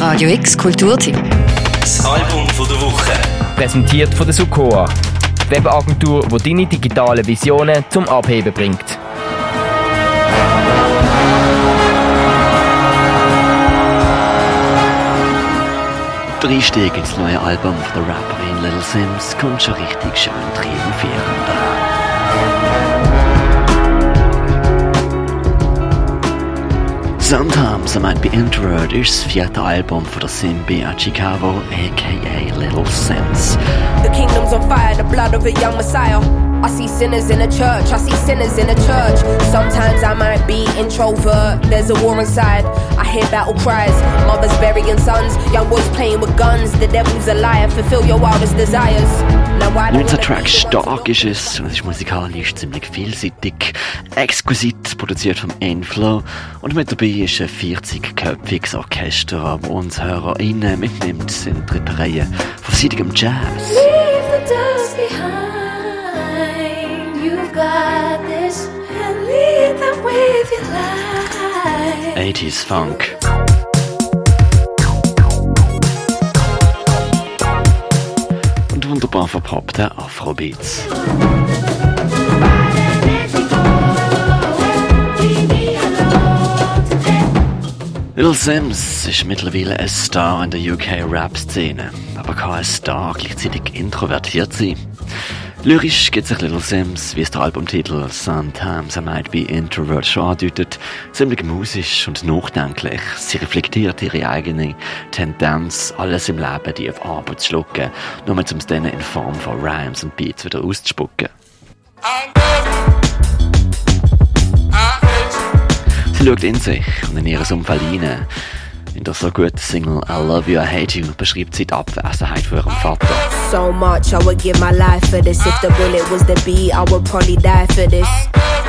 Radio X Kulturtipp. Das Album von der Woche. Präsentiert von der Sukoa. Webagentur, die deine digitalen Visionen zum Abheben bringt. Der Einstieg ins neue Album von der Rapperin Little Sims kommt schon richtig schön triumphierend daran. Sometimes I Might Be ist das vierte Album von der Simbi Chicago, aka Little Sense. The kingdom's on fire, the blood of a young messiah. I see sinners in a church, I see sinners in a church. Sometimes I might be introvert, there's a war inside. I hear battle cries, mothers burying sons, young boys playing with guns. The devil's a liar, fulfill your wildest desires. Now why don't 19 Tracks stark ist es und es ist musikalisch ziemlich vielseitig, exquisit produziert vom Inflow und mit dabei ist ein 40-köpfiges Orchester, das uns HörerInnen mitnimmt in die Reihen von seitigem Jazz. Leave the dust behind. You've got this, and lead them with your light. 80s Funk. Wunderbar verpoppte Afrobeats. Little Sims ist mittlerweile ein Star in der UK-Rap-Szene, aber kann ein Star gleichzeitig introvertiert sein? Lyrisch geht sich Little Sims, wie es der Albumtitel Sometimes I Might Be Introvert schon andeutet, ziemlich musisch und nachdenklich. Sie reflektiert ihre eigene Tendenz, alles im Leben die auf Arbeit zu schlucken, nur um es dann in Form von Rhymes und Beats wieder auszuspucken. Sie schaut in sich und in ihr Umfeld hinein. Der so guten Single I Love You, I Hate You beschreibt sie die Abwesenheit von ihrem Vater. So much, I would give my life for this. If the bullet was the beat, I would probably die for this.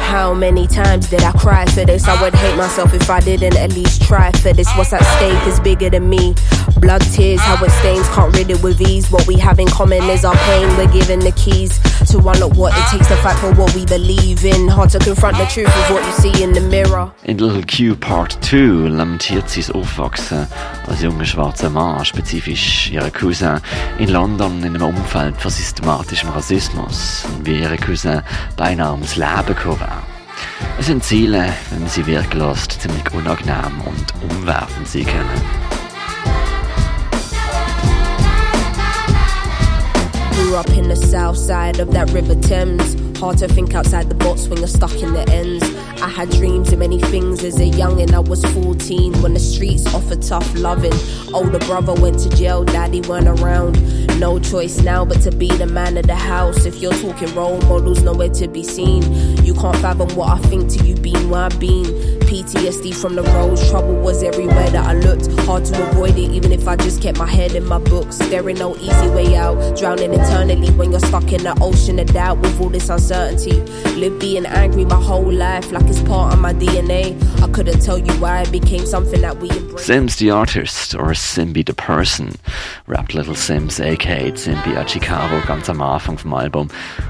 How many times did I cry for this? I would hate myself if I didn't at least try for this. What's at stake is bigger than me. Blood, tears, how it stains, can't rid it with ease. What we have in common is our pain. We're given the keys to unlock what it takes to fight for what we believe in. Hard to confront the truth of what you see in the mirror. In Little Q Part 2 lamentiert sie das Aufwachsen als junger schwarzer Mann, spezifisch ihre Cousin, in London in einem Umfeld von systematischem Rassismus und wie ihre Cousin beinahe ums Leben gekommen. Es sind Ziele, wenn man sie wirken lässt, ziemlich unangenehm und umwerfend sein können. Grew up in the south side of that River Thames. Hard to think outside the box when you're stuck in the ends. I had dreams of many things as a young and I was 14 when the streets offered tough loving. Older brother went to jail, daddy weren't around. No choice now but to be the man of the house. If you're talking role models, nowhere to be seen. You can't fathom what I think till you been where I've been. PTSD from the roads, trouble was everywhere that I looked. Hard to avoid it, even if I just kept my head in my books. There ain't no easy way out. Drowning eternally when you're stuck in the ocean of doubt with all this uncertainty. Live being angry my whole life, like it's part of my DNA. I couldn't tell you why it became something that we embrace. Sims the Artist or Simbi the Person rappt Little Sims aka Simbi a Chicago ganz am Anfang vom Album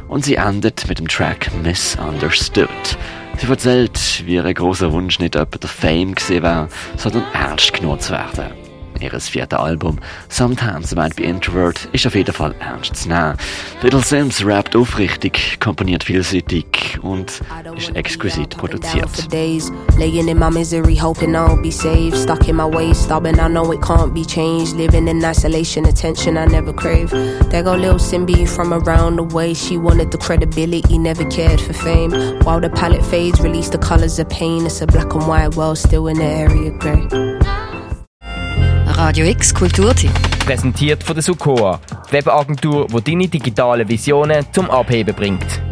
und sie endet mit dem Track Misunderstood. Sie erzählt, wie ihr großer Wunsch nicht etwa der Fame gesehen war, sondern ernst genommen zu werden. Ihres vierte Album Sometimes I Might Be Introvert ist auf jeden Fall ernst zu nehmen. Little Sims rappt aufrichtig, komponiert vielseitig und ist exquisit produziert. Laying in my misery, hoping I'll be saved. Stuck in my ways, stubborn, I know it can't be changed. Living in isolation, attention I never crave. There go little Simbi from around the way. She wanted the credibility, never cared for fame. While the palette fades, release the colors of pain. It's a black and white world, still in the area grey. Radio X Kulturtipp. Präsentiert von der Sukoa. Webagentur, die deine digitalen Visionen zum Abheben bringt.